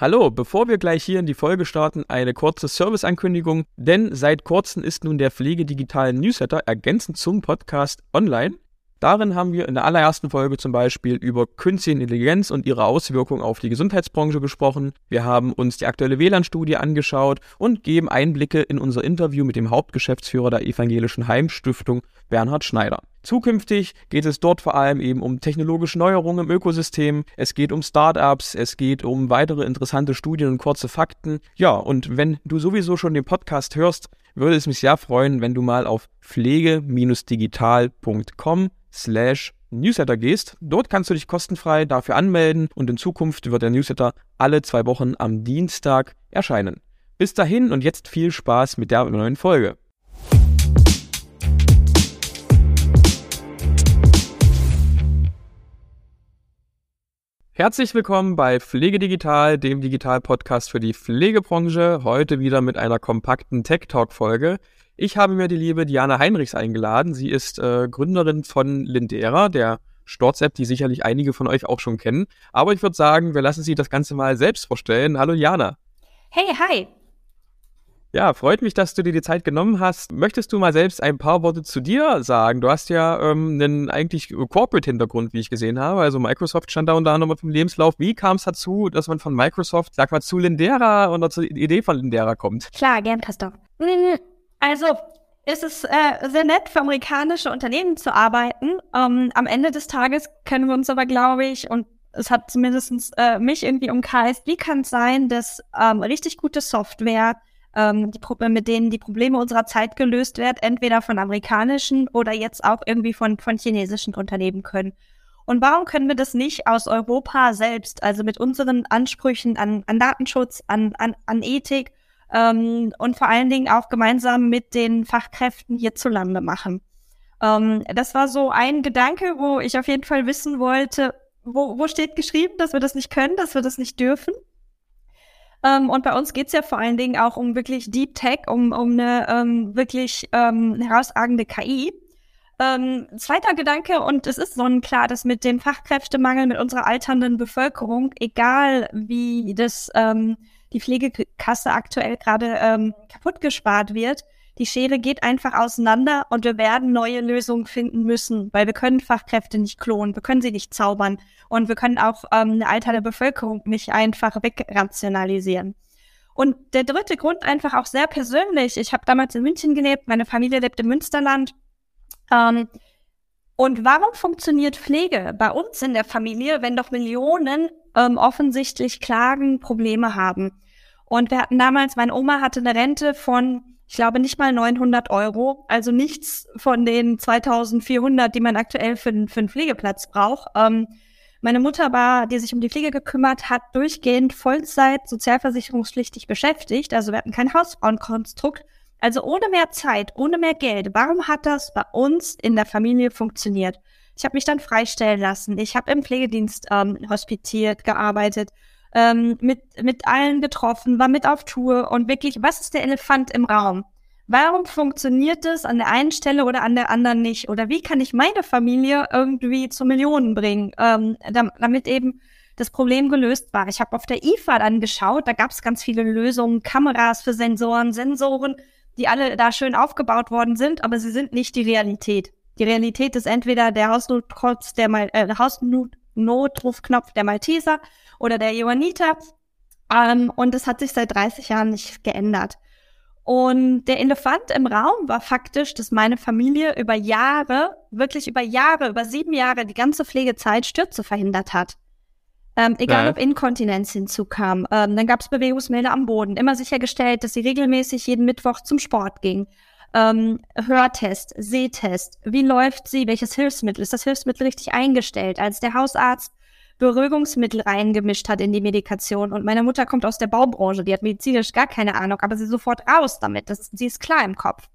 Hallo, bevor wir gleich hier in die Folge starten, eine kurze Serviceankündigung, denn seit kurzem ist nun der Pflegedigital Newsletter ergänzend zum Podcast online. Darin haben wir in der allerersten Folge zum Beispiel über künstliche Intelligenz und ihre Auswirkungen auf die Gesundheitsbranche gesprochen. Wir haben uns die aktuelle WLAN-Studie angeschaut und geben Einblicke in unser Interview mit dem Hauptgeschäftsführer der Evangelischen Heimstiftung, Bernhard Schneider. Zukünftig geht es dort vor allem eben um technologische Neuerungen im Ökosystem, es geht um Startups, es geht um weitere interessante Studien und kurze Fakten. Ja, und wenn du sowieso schon den Podcast hörst, würde es mich sehr freuen, wenn du mal auf pflege-digital.com slash Newsletter gehst. Dort kannst du dich kostenfrei dafür anmelden und in Zukunft wird der Newsletter alle zwei Wochen am Dienstag erscheinen. Bis dahin und jetzt viel Spaß mit der neuen Folge. Herzlich willkommen bei Pflege Digital, dem Digital-Podcast für die Pflegebranche. Heute wieder mit einer kompakten Tech Talk-Folge. Ich habe mir die liebe Diana Heinrichs eingeladen. Sie ist äh, Gründerin von Lindera, der Storz-App, die sicherlich einige von euch auch schon kennen. Aber ich würde sagen, wir lassen Sie das Ganze mal selbst vorstellen. Hallo Diana. Hey, hi. Ja, freut mich, dass du dir die Zeit genommen hast. Möchtest du mal selbst ein paar Worte zu dir sagen? Du hast ja ähm, einen eigentlich Corporate-Hintergrund, wie ich gesehen habe. Also Microsoft stand da unter anderem dem Lebenslauf. Wie kam es dazu, dass man von Microsoft, sag mal, zu Lindera oder zur Idee von Lindera kommt? Klar, gern, Christoph. Also, es ist äh, sehr nett, für amerikanische Unternehmen zu arbeiten. Ähm, am Ende des Tages können wir uns aber, glaube ich, und es hat zumindest äh, mich irgendwie umkreist, wie kann es sein, dass ähm, richtig gute Software ähm, die, mit denen die Probleme unserer Zeit gelöst werden, entweder von amerikanischen oder jetzt auch irgendwie von, von chinesischen Unternehmen können. Und warum können wir das nicht aus Europa selbst, also mit unseren Ansprüchen an, an Datenschutz, an, an, an Ethik ähm, und vor allen Dingen auch gemeinsam mit den Fachkräften hierzulande machen? Ähm, das war so ein Gedanke, wo ich auf jeden Fall wissen wollte, wo, wo steht geschrieben, dass wir das nicht können, dass wir das nicht dürfen? Ähm, und bei uns geht's ja vor allen Dingen auch um wirklich Deep Tech, um, um eine ähm, wirklich ähm, herausragende KI. Ähm, zweiter Gedanke, und es ist sonnenklar, dass mit dem Fachkräftemangel, mit unserer alternden Bevölkerung, egal wie das ähm, die Pflegekasse aktuell gerade ähm, kaputt gespart wird, die Schere geht einfach auseinander und wir werden neue Lösungen finden müssen, weil wir können Fachkräfte nicht klonen, wir können sie nicht zaubern und wir können auch ähm, eine alternde Bevölkerung nicht einfach wegrationalisieren. Und der dritte Grund einfach auch sehr persönlich. Ich habe damals in München gelebt, meine Familie lebt im Münsterland. Ähm, und warum funktioniert Pflege bei uns in der Familie, wenn doch Millionen ähm, offensichtlich Klagen, Probleme haben? Und wir hatten damals, meine Oma hatte eine Rente von ich glaube nicht mal 900 Euro, also nichts von den 2400, die man aktuell für, für einen Pflegeplatz braucht. Ähm, meine Mutter war, die sich um die Pflege gekümmert hat, durchgehend Vollzeit sozialversicherungspflichtig beschäftigt. Also wir hatten kein Hausfrauenkonstrukt. Also ohne mehr Zeit, ohne mehr Geld. Warum hat das bei uns in der Familie funktioniert? Ich habe mich dann freistellen lassen. Ich habe im Pflegedienst ähm, hospitiert, gearbeitet ähm, mit, mit allen getroffen, war mit auf Tour und wirklich, was ist der Elefant im Raum? Warum funktioniert es an der einen Stelle oder an der anderen nicht? Oder wie kann ich meine Familie irgendwie zu Millionen bringen, ähm, damit eben das Problem gelöst war? Ich habe auf der IFA dann geschaut, da gab es ganz viele Lösungen, Kameras für Sensoren, Sensoren, die alle da schön aufgebaut worden sind, aber sie sind nicht die Realität. Die Realität ist entweder der Hausnotknopf, der mal äh, Hausnotrufknopf der Malteser oder der Johanniter. Ähm, und es hat sich seit 30 Jahren nicht geändert. Und der Elefant im Raum war faktisch, dass meine Familie über Jahre, wirklich über Jahre, über sieben Jahre, die ganze Pflegezeit Stürze verhindert hat. Ähm, egal, ja. ob Inkontinenz hinzukam. Ähm, dann gab es Bewegungsmelder am Boden. Immer sichergestellt, dass sie regelmäßig jeden Mittwoch zum Sport ging. Ähm, Hörtest, Sehtest. Wie läuft sie? Welches Hilfsmittel? Ist das Hilfsmittel richtig eingestellt? Als der Hausarzt Beruhigungsmittel reingemischt hat in die Medikation. Und meine Mutter kommt aus der Baubranche, die hat medizinisch gar keine Ahnung, aber sie sofort raus damit. Das, sie ist klar im Kopf.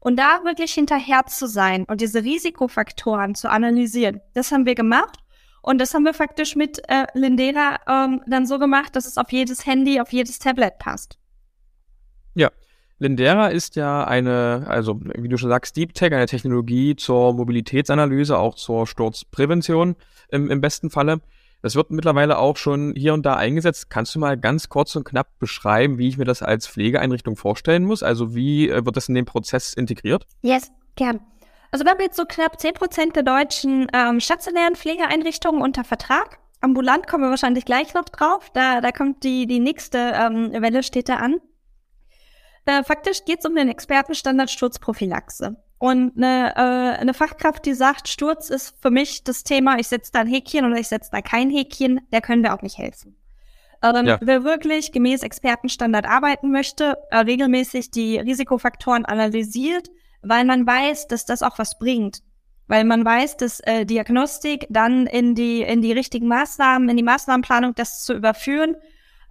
Und da wirklich hinterher zu sein und diese Risikofaktoren zu analysieren, das haben wir gemacht. Und das haben wir faktisch mit äh, Lindera ähm, dann so gemacht, dass es auf jedes Handy, auf jedes Tablet passt. Ja, Lindera ist ja eine, also wie du schon sagst, Deep Tech, eine Technologie zur Mobilitätsanalyse, auch zur Sturzprävention im, im besten Falle. Das wird mittlerweile auch schon hier und da eingesetzt. Kannst du mal ganz kurz und knapp beschreiben, wie ich mir das als Pflegeeinrichtung vorstellen muss? Also wie äh, wird das in den Prozess integriert? Yes, gern. Also wir haben jetzt so knapp 10 Prozent der deutschen ähm, stationären Pflegeeinrichtungen unter Vertrag. Ambulant kommen wir wahrscheinlich gleich noch drauf. Da, da kommt die, die nächste ähm, Welle, steht da an. Äh, faktisch geht es um den Expertenstandard Sturzprophylaxe. Und eine, äh, eine Fachkraft, die sagt, Sturz ist für mich das Thema, ich setze da ein Häkchen oder ich setze da kein Häkchen, der können wir auch nicht helfen. Ähm, ja. Wer wirklich gemäß Expertenstandard arbeiten möchte, äh, regelmäßig die Risikofaktoren analysiert, weil man weiß, dass das auch was bringt. Weil man weiß, dass äh, Diagnostik dann in die, in die richtigen Maßnahmen, in die Maßnahmenplanung das zu überführen,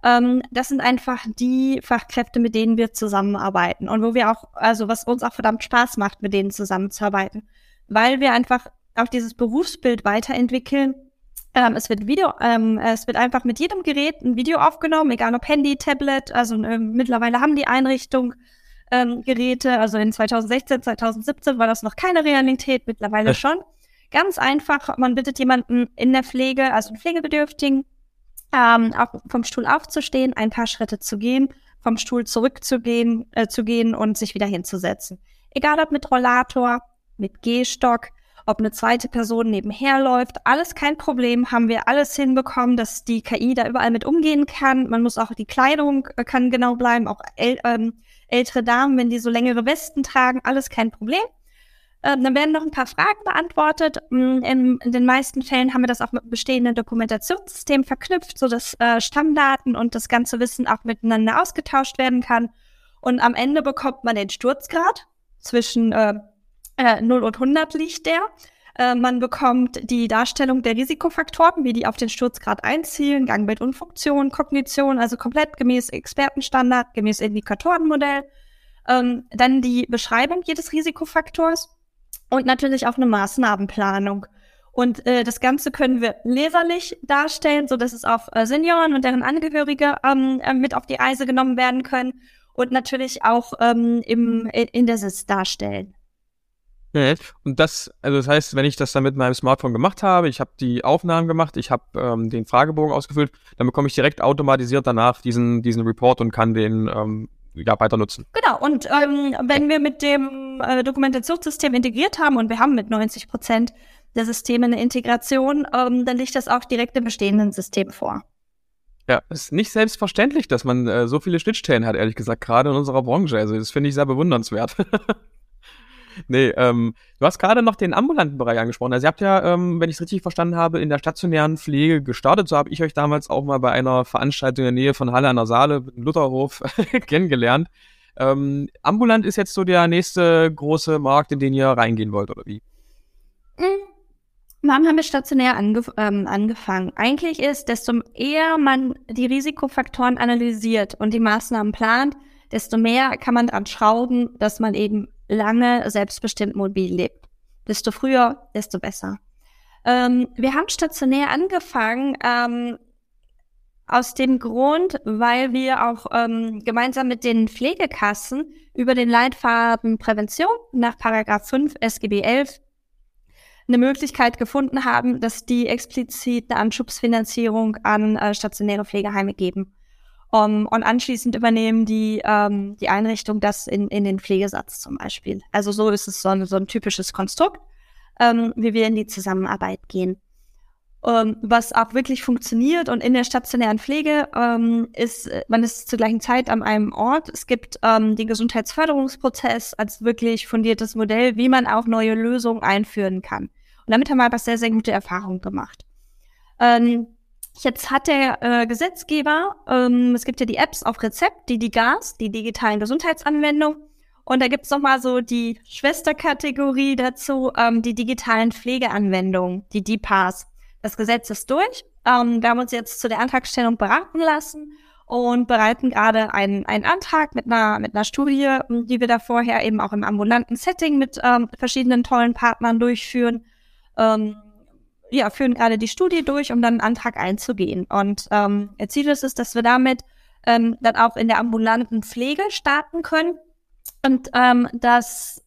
ähm, das sind einfach die Fachkräfte, mit denen wir zusammenarbeiten und wo wir auch, also was uns auch verdammt Spaß macht, mit denen zusammenzuarbeiten, weil wir einfach auch dieses Berufsbild weiterentwickeln. Ähm, es wird Video, ähm, es wird einfach mit jedem Gerät ein Video aufgenommen, egal ob Handy, Tablet, also ähm, mittlerweile haben die Einrichtung ähm, Geräte, also in 2016, 2017 war das noch keine Realität, mittlerweile äh. schon. Ganz einfach, man bittet jemanden in der Pflege, also einen Pflegebedürftigen, ähm, auch vom Stuhl aufzustehen, ein paar Schritte zu gehen, vom Stuhl zurückzugehen äh, zu gehen und sich wieder hinzusetzen. Egal ob mit Rollator, mit Gehstock, ob eine zweite Person nebenher läuft, alles kein Problem, haben wir alles hinbekommen, dass die KI da überall mit umgehen kann. Man muss auch die Kleidung äh, kann genau bleiben, auch äl ähm, ältere Damen, wenn die so längere Westen tragen, alles kein Problem. Ähm, dann werden noch ein paar Fragen beantwortet. Mm, in, in, den meisten Fällen haben wir das auch mit bestehenden Dokumentationssystem verknüpft, sodass äh, Stammdaten und das ganze Wissen auch miteinander ausgetauscht werden kann. Und am Ende bekommt man den Sturzgrad. Zwischen äh, äh, 0 und 100 liegt der. Äh, man bekommt die Darstellung der Risikofaktoren, wie die auf den Sturzgrad einzielen, Gangbild und Funktion, Kognition, also komplett gemäß Expertenstandard, gemäß Indikatorenmodell. Ähm, dann die Beschreibung jedes Risikofaktors und natürlich auch eine Maßnahmenplanung. Und äh, das Ganze können wir leserlich darstellen, so dass es auch äh, Senioren und deren Angehörige ähm, äh, mit auf die Reise genommen werden können und natürlich auch ähm, im, in der Sitz darstellen. Und das, also das heißt, wenn ich das dann mit meinem Smartphone gemacht habe, ich habe die Aufnahmen gemacht, ich habe ähm, den Fragebogen ausgefüllt, dann bekomme ich direkt automatisiert danach diesen, diesen Report und kann den ähm, ja, weiter nutzen. Genau, und ähm, wenn wir mit dem äh, Dokumentationssystem integriert haben und wir haben mit 90 Prozent der Systeme eine Integration, ähm, dann liegt das auch direkt im bestehenden System vor. Ja, es ist nicht selbstverständlich, dass man äh, so viele Schnittstellen hat, ehrlich gesagt, gerade in unserer Branche. Also das finde ich sehr bewundernswert. nee, ähm, du hast gerade noch den ambulanten Bereich angesprochen. Also ihr habt ja, ähm, wenn ich es richtig verstanden habe, in der stationären Pflege gestartet. So habe ich euch damals auch mal bei einer Veranstaltung in der Nähe von Halle an der Saale, Lutherhof, kennengelernt. Ähm, ambulant ist jetzt so der nächste große Markt, in den ihr reingehen wollt, oder wie? Wann haben wir stationär angef ähm, angefangen? Eigentlich ist, desto eher man die Risikofaktoren analysiert und die Maßnahmen plant, desto mehr kann man dran schrauben, dass man eben lange selbstbestimmt mobil lebt. Desto früher, desto besser. Ähm, wir haben stationär angefangen ähm, aus dem Grund, weil wir auch ähm, gemeinsam mit den Pflegekassen über den Leitfaden Prävention nach Paragraph 5 SGB 11 eine Möglichkeit gefunden haben, dass die explizit eine Anschubsfinanzierung an äh, stationäre Pflegeheime geben. Um, und anschließend übernehmen die, ähm, die Einrichtung das in, in den Pflegesatz zum Beispiel. Also so ist es so ein, so ein typisches Konstrukt, ähm, wie wir in die Zusammenarbeit gehen. Um, was auch wirklich funktioniert und in der stationären Pflege ähm, ist, man ist zur gleichen Zeit an einem Ort. Es gibt ähm, den Gesundheitsförderungsprozess als wirklich fundiertes Modell, wie man auch neue Lösungen einführen kann. Und damit haben wir einfach sehr, sehr gute Erfahrungen gemacht. Ähm, Jetzt hat der äh, Gesetzgeber, ähm, es gibt ja die Apps auf Rezept, die DiGAS, die digitalen Gesundheitsanwendungen. Und da gibt's noch mal so die Schwesterkategorie dazu, ähm, die digitalen Pflegeanwendungen, die DPAS. Das Gesetz ist durch. Ähm, wir haben uns jetzt zu der Antragstellung beraten lassen und bereiten gerade einen, einen Antrag mit einer, mit einer Studie, die wir da vorher eben auch im ambulanten Setting mit ähm, verschiedenen tollen Partnern durchführen. Ähm, ja, führen gerade die Studie durch, um dann einen Antrag einzugehen. Und ähm, Ziel ist es, dass wir damit ähm, dann auch in der ambulanten Pflege starten können und ähm, dass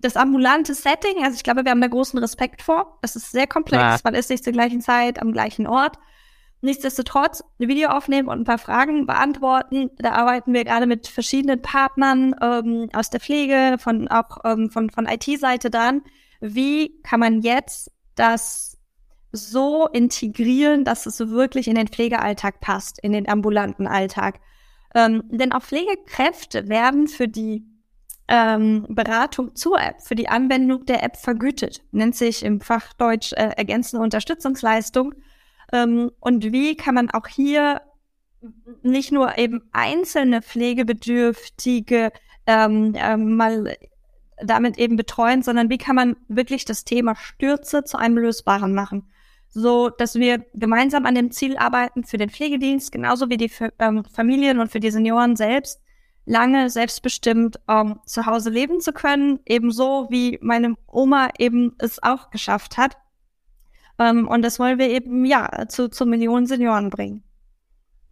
das ambulante Setting, also ich glaube, wir haben da großen Respekt vor. Das ist sehr komplex. Ja. Man ist nicht zur gleichen Zeit am gleichen Ort. Nichtsdestotrotz ein Video aufnehmen und ein paar Fragen beantworten. Da arbeiten wir gerade mit verschiedenen Partnern ähm, aus der Pflege, von auch ähm, von, von IT-Seite dann. Wie kann man jetzt das so integrieren, dass es wirklich in den Pflegealltag passt, in den ambulanten Alltag? Ähm, denn auch Pflegekräfte werden für die ähm, Beratung zur App, für die Anwendung der App vergütet. Nennt sich im Fachdeutsch äh, ergänzende Unterstützungsleistung. Ähm, und wie kann man auch hier nicht nur eben einzelne Pflegebedürftige ähm, ähm, mal damit eben betreuen, sondern wie kann man wirklich das Thema Stürze zu einem lösbaren machen? So, dass wir gemeinsam an dem Ziel arbeiten für den Pflegedienst, genauso wie die ähm, Familien und für die Senioren selbst, lange selbstbestimmt ähm, zu Hause leben zu können, ebenso wie meine Oma eben es auch geschafft hat. Ähm, und das wollen wir eben ja zu, zu Millionen Senioren bringen.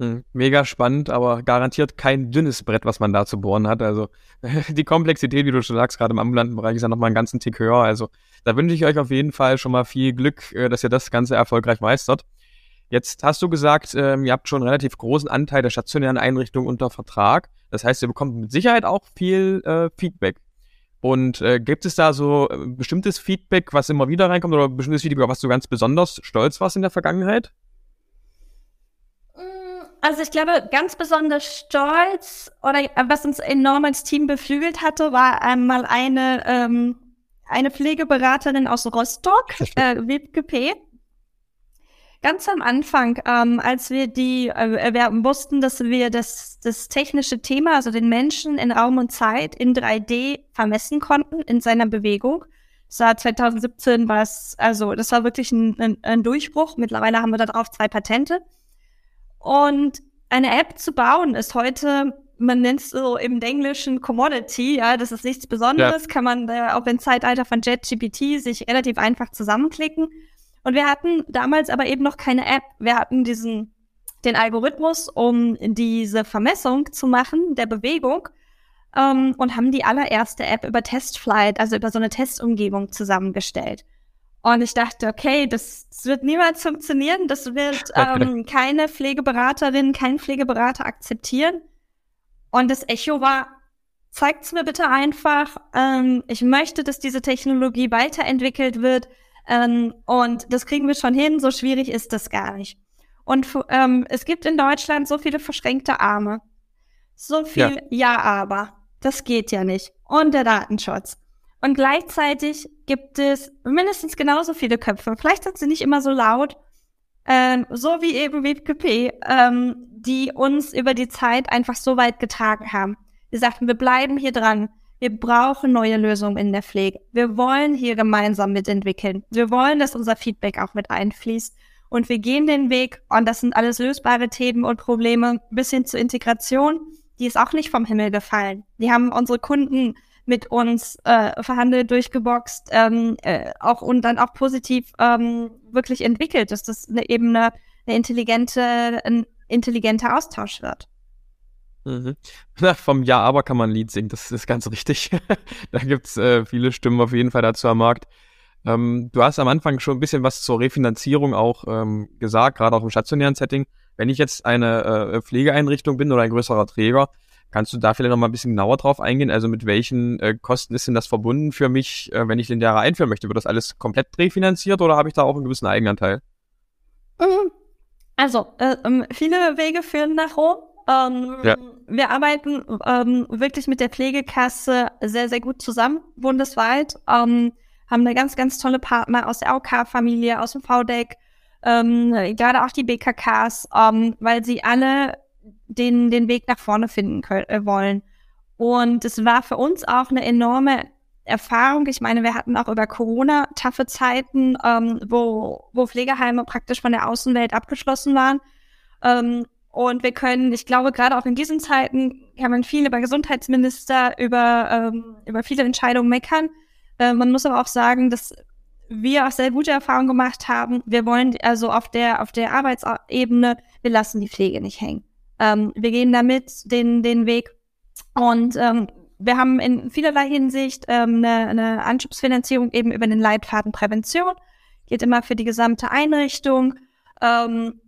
Hm, mega spannend, aber garantiert kein dünnes Brett, was man da zu bohren hat. Also die Komplexität, wie du schon sagst, gerade im ambulanten Bereich ist ja nochmal einen ganzen Tick höher. Also da wünsche ich euch auf jeden Fall schon mal viel Glück, äh, dass ihr das Ganze erfolgreich meistert. Jetzt hast du gesagt, ähm, ihr habt schon einen relativ großen Anteil der stationären Einrichtungen unter Vertrag. Das heißt, ihr bekommt mit Sicherheit auch viel äh, Feedback. Und äh, gibt es da so bestimmtes Feedback, was immer wieder reinkommt oder bestimmtes Feedback, auf was du ganz besonders stolz warst in der Vergangenheit? Also ich glaube, ganz besonders stolz oder äh, was uns enorm als Team beflügelt hatte, war einmal eine, ähm, eine Pflegeberaterin aus Rostock, äh, Wiebke P., ganz am Anfang, ähm, als wir die, äh, wir wussten, dass wir das, das technische Thema, also den Menschen in Raum und Zeit in 3D vermessen konnten in seiner Bewegung. Das war 2017 war es, also das war wirklich ein, ein, ein Durchbruch. Mittlerweile haben wir darauf zwei Patente. Und eine App zu bauen ist heute, man nennt es so im Englischen Commodity, ja, das ist nichts Besonderes, ja. kann man äh, auch im Zeitalter von JetGPT sich relativ einfach zusammenklicken. Und wir hatten damals aber eben noch keine App. Wir hatten diesen, den Algorithmus, um diese Vermessung zu machen, der Bewegung, ähm, und haben die allererste App über Testflight, also über so eine Testumgebung zusammengestellt. Und ich dachte, okay, das, das wird niemals funktionieren. Das wird ähm, keine Pflegeberaterin, kein Pflegeberater akzeptieren. Und das Echo war, zeigt's mir bitte einfach. Ähm, ich möchte, dass diese Technologie weiterentwickelt wird. Ähm, und das kriegen wir schon hin, so schwierig ist das gar nicht. Und ähm, es gibt in Deutschland so viele verschränkte Arme. So viel ja. ja, aber. Das geht ja nicht. Und der Datenschutz. Und gleichzeitig gibt es mindestens genauso viele Köpfe. Vielleicht sind sie nicht immer so laut, ähm, so wie eben WPP, ähm, die uns über die Zeit einfach so weit getragen haben. Wir sagten, wir bleiben hier dran. Wir brauchen neue Lösungen in der Pflege. Wir wollen hier gemeinsam mitentwickeln. Wir wollen, dass unser Feedback auch mit einfließt. Und wir gehen den Weg, und das sind alles lösbare Themen und Probleme, bis hin zur Integration. Die ist auch nicht vom Himmel gefallen. Die haben unsere Kunden mit uns äh, verhandelt, durchgeboxt, ähm, äh, auch und dann auch positiv ähm, wirklich entwickelt, dass das eine, eben eine, eine intelligente, ein intelligenter Austausch wird. Mhm. Na, vom Ja, aber kann man ein Lied singen, das ist ganz richtig. da gibt's äh, viele Stimmen auf jeden Fall dazu am Markt. Ähm, du hast am Anfang schon ein bisschen was zur Refinanzierung auch ähm, gesagt, gerade auch im stationären Setting. Wenn ich jetzt eine äh, Pflegeeinrichtung bin oder ein größerer Träger, kannst du da vielleicht noch mal ein bisschen genauer drauf eingehen? Also mit welchen äh, Kosten ist denn das verbunden für mich, äh, wenn ich den Jahre einführen möchte? Wird das alles komplett refinanziert oder habe ich da auch einen gewissen Eigenanteil? Mhm. Also, äh, ähm, viele Wege führen nach Rom. Ähm, ja. Wir arbeiten ähm, wirklich mit der Pflegekasse sehr, sehr gut zusammen, bundesweit. Ähm, haben eine ganz, ganz tolle Partner aus der AOK-Familie, aus dem VDEC, ähm, gerade auch die BKKs, ähm, weil sie alle den, den Weg nach vorne finden können, äh, wollen. Und es war für uns auch eine enorme Erfahrung. Ich meine, wir hatten auch über Corona taffe Zeiten, ähm, wo, wo Pflegeheime praktisch von der Außenwelt abgeschlossen waren. Ähm, und wir können, ich glaube, gerade auch in diesen Zeiten kann man viel über Gesundheitsminister, über, ähm, über viele Entscheidungen meckern. Äh, man muss aber auch sagen, dass wir auch sehr gute Erfahrungen gemacht haben. Wir wollen also auf der, auf der Arbeitsebene, wir lassen die Pflege nicht hängen. Ähm, wir gehen damit den, den Weg und ähm, wir haben in vielerlei Hinsicht ähm, eine, eine Anschubsfinanzierung eben über den Leitfaden Prävention. Geht immer für die gesamte Einrichtung. Ähm,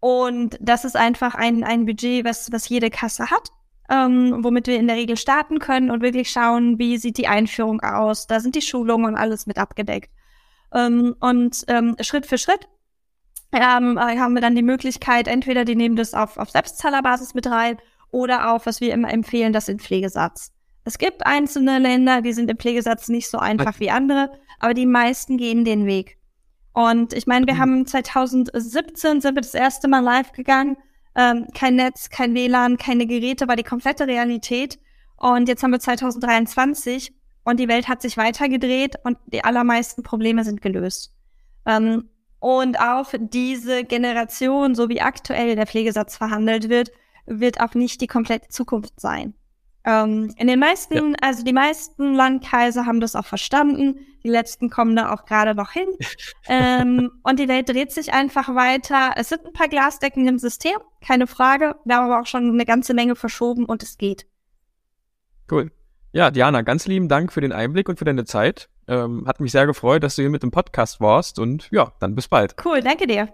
und das ist einfach ein, ein Budget, was, was jede Kasse hat, ähm, womit wir in der Regel starten können und wirklich schauen, wie sieht die Einführung aus. Da sind die Schulungen und alles mit abgedeckt. Ähm, und ähm, Schritt für Schritt ähm, haben wir dann die Möglichkeit, entweder die nehmen das auf, auf Selbstzahlerbasis mit rein oder auch, was wir immer empfehlen, das in Pflegesatz. Es gibt einzelne Länder, die sind im Pflegesatz nicht so einfach wie andere, aber die meisten gehen den Weg. Und ich meine, wir mhm. haben 2017 sind wir das erste Mal live gegangen. Ähm, kein Netz, kein WLAN, keine Geräte, war die komplette Realität. Und jetzt haben wir 2023 und die Welt hat sich weitergedreht und die allermeisten Probleme sind gelöst. Ähm, und auch diese Generation, so wie aktuell der Pflegesatz verhandelt wird, wird auch nicht die komplette Zukunft sein. Ähm, in den meisten, ja. also die meisten Landkreise haben das auch verstanden. Die letzten kommen da auch gerade noch hin. ähm, und die Welt dreht sich einfach weiter. Es sind ein paar Glasdecken im System, keine Frage. Wir haben aber auch schon eine ganze Menge verschoben und es geht. Cool. Ja, Diana, ganz lieben Dank für den Einblick und für deine Zeit. Ähm, hat mich sehr gefreut, dass du hier mit dem Podcast warst und ja, dann bis bald. Cool, danke dir.